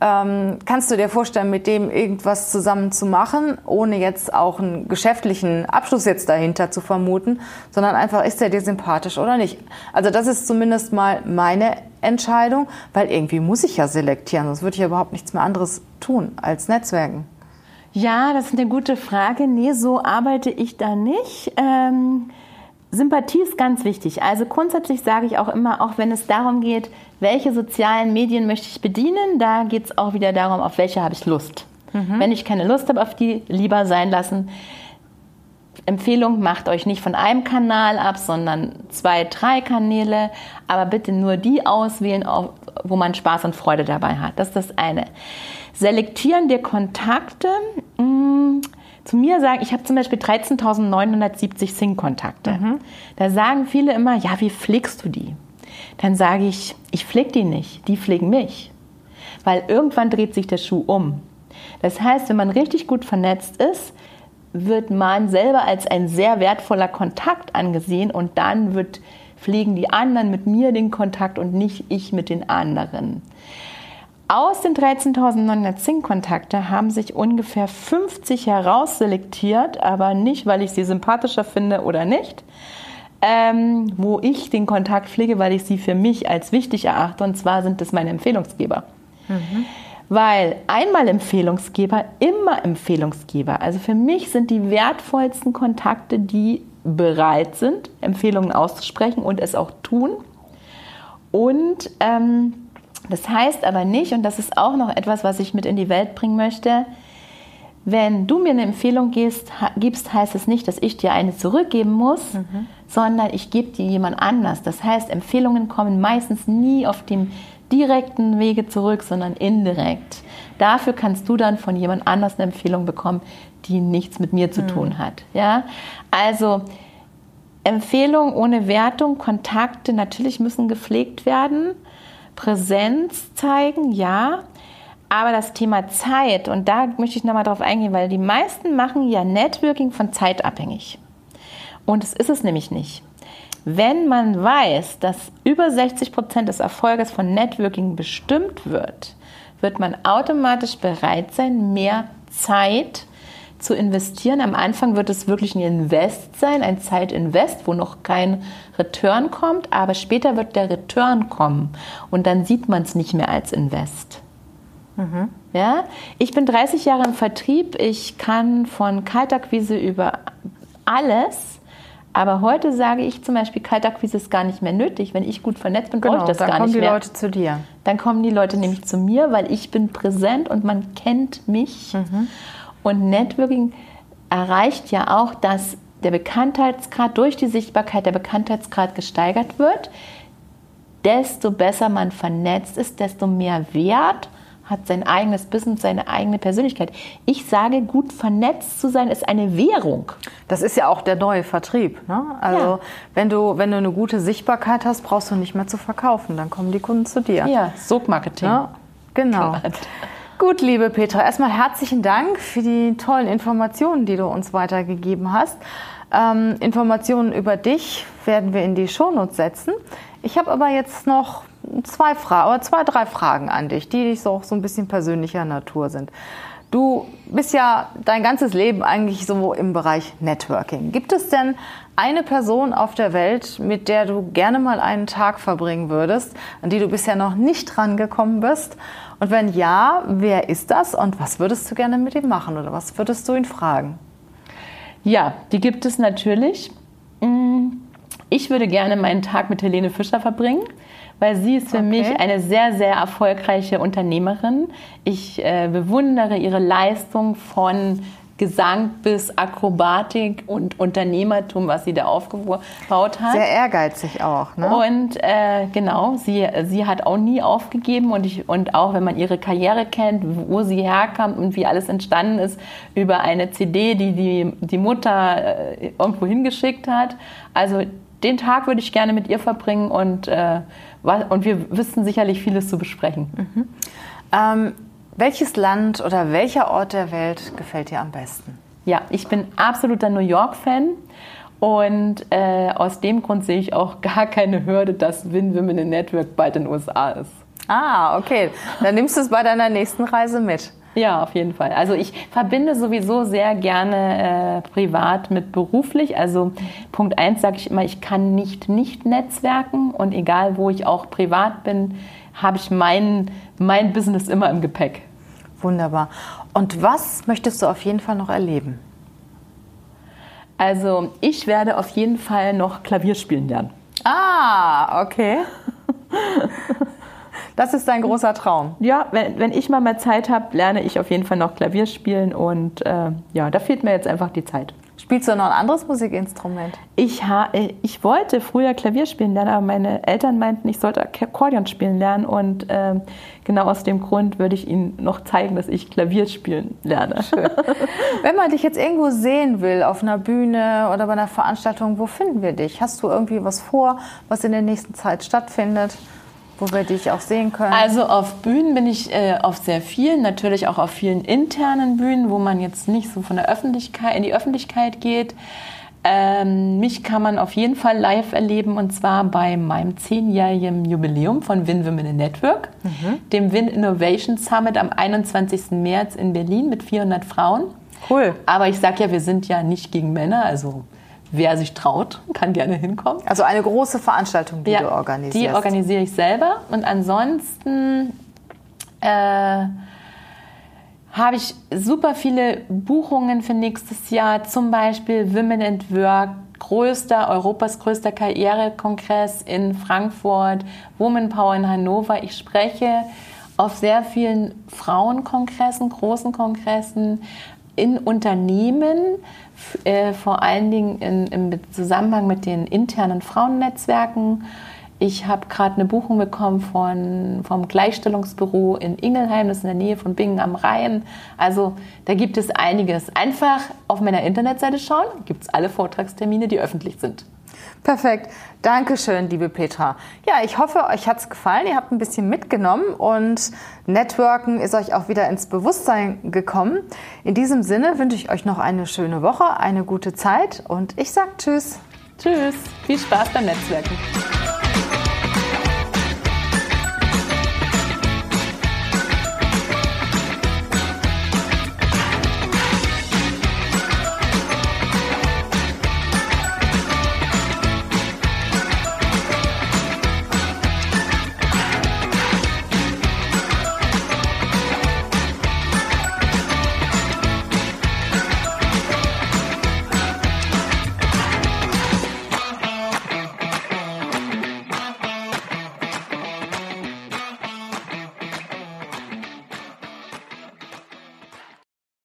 Ähm, kannst du dir vorstellen, mit dem irgendwas zusammen zu machen, ohne jetzt auch einen geschäftlichen Abschluss jetzt dahinter zu vermuten, sondern einfach, ist er dir sympathisch oder nicht? Also das ist zumindest mal meine Entscheidung, weil irgendwie muss ich ja selektieren, sonst würde ich ja überhaupt nichts mehr anderes tun als Netzwerken. Ja, das ist eine gute Frage. Nee, so arbeite ich da nicht. Ähm Sympathie ist ganz wichtig. Also grundsätzlich sage ich auch immer, auch wenn es darum geht, welche sozialen Medien möchte ich bedienen, da geht es auch wieder darum, auf welche habe ich Lust. Mhm. Wenn ich keine Lust habe, auf die lieber sein lassen. Empfehlung, macht euch nicht von einem Kanal ab, sondern zwei, drei Kanäle, aber bitte nur die auswählen, wo man Spaß und Freude dabei hat. Das ist das eine. Selektieren der Kontakte. Mh, hm, zu mir sagen, ich habe zum Beispiel 13.970 Sing-Kontakte. Mhm. Da sagen viele immer, ja, wie pflegst du die? Dann sage ich, ich pflege die nicht, die pflegen mich. Weil irgendwann dreht sich der Schuh um. Das heißt, wenn man richtig gut vernetzt ist, wird man selber als ein sehr wertvoller Kontakt angesehen und dann wird, pflegen die anderen mit mir den Kontakt und nicht ich mit den anderen. Aus den 13.900 Zing-Kontakte haben sich ungefähr 50 herausselektiert, aber nicht, weil ich sie sympathischer finde oder nicht, ähm, wo ich den Kontakt pflege, weil ich sie für mich als wichtig erachte. Und zwar sind es meine Empfehlungsgeber. Mhm. Weil einmal Empfehlungsgeber, immer Empfehlungsgeber. Also für mich sind die wertvollsten Kontakte, die bereit sind, Empfehlungen auszusprechen und es auch tun. Und ähm, das heißt aber nicht, und das ist auch noch etwas, was ich mit in die Welt bringen möchte, wenn du mir eine Empfehlung gibst, gibst heißt es nicht, dass ich dir eine zurückgeben muss, mhm. sondern ich gebe dir jemand anders. Das heißt, Empfehlungen kommen meistens nie auf dem direkten Wege zurück, sondern indirekt. Dafür kannst du dann von jemand anders eine Empfehlung bekommen, die nichts mit mir zu mhm. tun hat. Ja? Also Empfehlungen ohne Wertung, Kontakte natürlich müssen gepflegt werden. Präsenz zeigen, ja. Aber das Thema Zeit, und da möchte ich nochmal drauf eingehen, weil die meisten machen ja Networking von Zeit abhängig. Und es ist es nämlich nicht. Wenn man weiß, dass über 60 Prozent des Erfolges von Networking bestimmt wird, wird man automatisch bereit sein, mehr Zeit zu investieren. Am Anfang wird es wirklich ein Invest sein, ein Zeitinvest, wo noch kein Return kommt, aber später wird der Return kommen und dann sieht man es nicht mehr als Invest. Mhm. Ja? Ich bin 30 Jahre im Vertrieb, ich kann von Kaltakquise über alles. Aber heute sage ich zum Beispiel, Kaltakquise ist gar nicht mehr nötig. Wenn ich gut vernetzt bin, genau, brauche ich das gar nicht mehr. Dann kommen die Leute zu dir. Dann kommen die Leute nämlich zu mir, weil ich bin präsent und man kennt mich. Mhm. Und Networking erreicht ja auch, dass der Bekanntheitsgrad durch die Sichtbarkeit der Bekanntheitsgrad gesteigert wird. desto besser man vernetzt ist, desto mehr Wert hat sein eigenes Business, seine eigene Persönlichkeit. Ich sage, gut vernetzt zu sein ist eine Währung. Das ist ja auch der neue Vertrieb. Ne? Also ja. wenn, du, wenn du eine gute Sichtbarkeit hast, brauchst du nicht mehr zu verkaufen. Dann kommen die Kunden zu dir. Ja, Sogmarketing. Ja, genau. Gut, liebe Petra, erstmal herzlichen Dank für die tollen Informationen, die du uns weitergegeben hast. Ähm, Informationen über dich werden wir in die Shownotes setzen. Ich habe aber jetzt noch zwei, Fra zwei, drei Fragen an dich, die so, so ein bisschen persönlicher Natur sind. Du bist ja dein ganzes Leben eigentlich so im Bereich Networking. Gibt es denn eine Person auf der Welt, mit der du gerne mal einen Tag verbringen würdest, an die du bisher noch nicht dran gekommen bist? Und wenn ja, wer ist das und was würdest du gerne mit ihm machen oder was würdest du ihn fragen? Ja, die gibt es natürlich. Mm, ich würde gerne meinen Tag mit Helene Fischer verbringen weil sie ist für okay. mich eine sehr, sehr erfolgreiche Unternehmerin. Ich äh, bewundere ihre Leistung von Gesang bis Akrobatik und Unternehmertum, was sie da aufgebaut hat. Sehr ehrgeizig auch. Ne? Und äh, genau, sie, sie hat auch nie aufgegeben und, ich, und auch wenn man ihre Karriere kennt, wo sie herkam und wie alles entstanden ist, über eine CD, die die, die Mutter äh, irgendwo hingeschickt hat. Also den Tag würde ich gerne mit ihr verbringen und äh, und wir wissen sicherlich vieles zu besprechen. Mhm. Ähm, welches Land oder welcher Ort der Welt gefällt dir am besten? Ja, ich bin absoluter New York-Fan. Und äh, aus dem Grund sehe ich auch gar keine Hürde, dass Win Women in Network bald in den USA ist. Ah, okay. Dann nimmst du es bei deiner nächsten Reise mit. Ja, auf jeden Fall. Also ich verbinde sowieso sehr gerne äh, privat mit beruflich. Also Punkt eins sage ich immer, ich kann nicht nicht netzwerken und egal wo ich auch privat bin, habe ich mein, mein Business immer im Gepäck. Wunderbar. Und was möchtest du auf jeden Fall noch erleben? Also ich werde auf jeden Fall noch Klavier spielen lernen. Ah, okay. Das ist dein großer Traum. Ja, wenn, wenn ich mal mehr Zeit habe, lerne ich auf jeden Fall noch Klavier spielen und äh, ja, da fehlt mir jetzt einfach die Zeit. Spielst du noch ein anderes Musikinstrument? Ich, ha, äh, ich wollte früher Klavier spielen lernen, aber meine Eltern meinten, ich sollte Akkordeon spielen lernen. Und äh, genau aus dem Grund würde ich Ihnen noch zeigen, dass ich Klavier spielen lerne. Schön. Wenn man dich jetzt irgendwo sehen will, auf einer Bühne oder bei einer Veranstaltung, wo finden wir dich? Hast du irgendwie was vor, was in der nächsten Zeit stattfindet? Wo wir dich auch sehen können? Also auf Bühnen bin ich äh, auf sehr vielen, natürlich auch auf vielen internen Bühnen, wo man jetzt nicht so von der Öffentlichkeit in die Öffentlichkeit geht. Ähm, mich kann man auf jeden Fall live erleben und zwar bei meinem zehnjährigen Jubiläum von Win Women in Network, mhm. dem Win Innovation Summit am 21. März in Berlin mit 400 Frauen. Cool. Aber ich sage ja, wir sind ja nicht gegen Männer, also wer sich traut, kann gerne hinkommen. Also eine große Veranstaltung, die ja, du organisierst. Die organisiere ich selber. Und ansonsten äh, habe ich super viele Buchungen für nächstes Jahr. Zum Beispiel Women at Work, größter, Europas größter Karrierekongress in Frankfurt, Woman Power in Hannover. Ich spreche auf sehr vielen Frauenkongressen, großen Kongressen, in Unternehmen, äh, vor allen Dingen in, im Zusammenhang mit den internen Frauennetzwerken. Ich habe gerade eine Buchung bekommen von, vom Gleichstellungsbüro in Ingelheim, das ist in der Nähe von Bingen am Rhein. Also da gibt es einiges. Einfach auf meiner Internetseite schauen, gibt es alle Vortragstermine, die öffentlich sind. Perfekt. Dankeschön, liebe Petra. Ja, ich hoffe, euch hat es gefallen. Ihr habt ein bisschen mitgenommen und Networken ist euch auch wieder ins Bewusstsein gekommen. In diesem Sinne wünsche ich euch noch eine schöne Woche, eine gute Zeit und ich sage Tschüss. Tschüss. Viel Spaß beim Netzwerken.